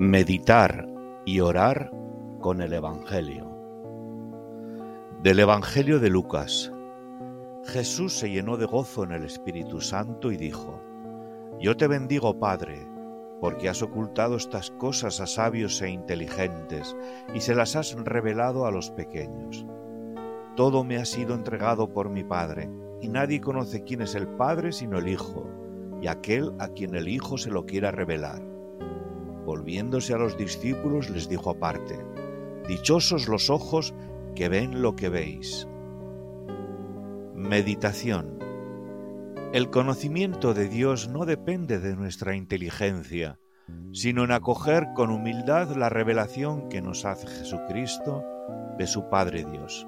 Meditar y orar con el Evangelio. Del Evangelio de Lucas. Jesús se llenó de gozo en el Espíritu Santo y dijo, Yo te bendigo, Padre, porque has ocultado estas cosas a sabios e inteligentes y se las has revelado a los pequeños. Todo me ha sido entregado por mi Padre, y nadie conoce quién es el Padre sino el Hijo, y aquel a quien el Hijo se lo quiera revelar Volviéndose a los discípulos les dijo aparte, Dichosos los ojos que ven lo que veis. Meditación. El conocimiento de Dios no depende de nuestra inteligencia, sino en acoger con humildad la revelación que nos hace Jesucristo de su Padre Dios.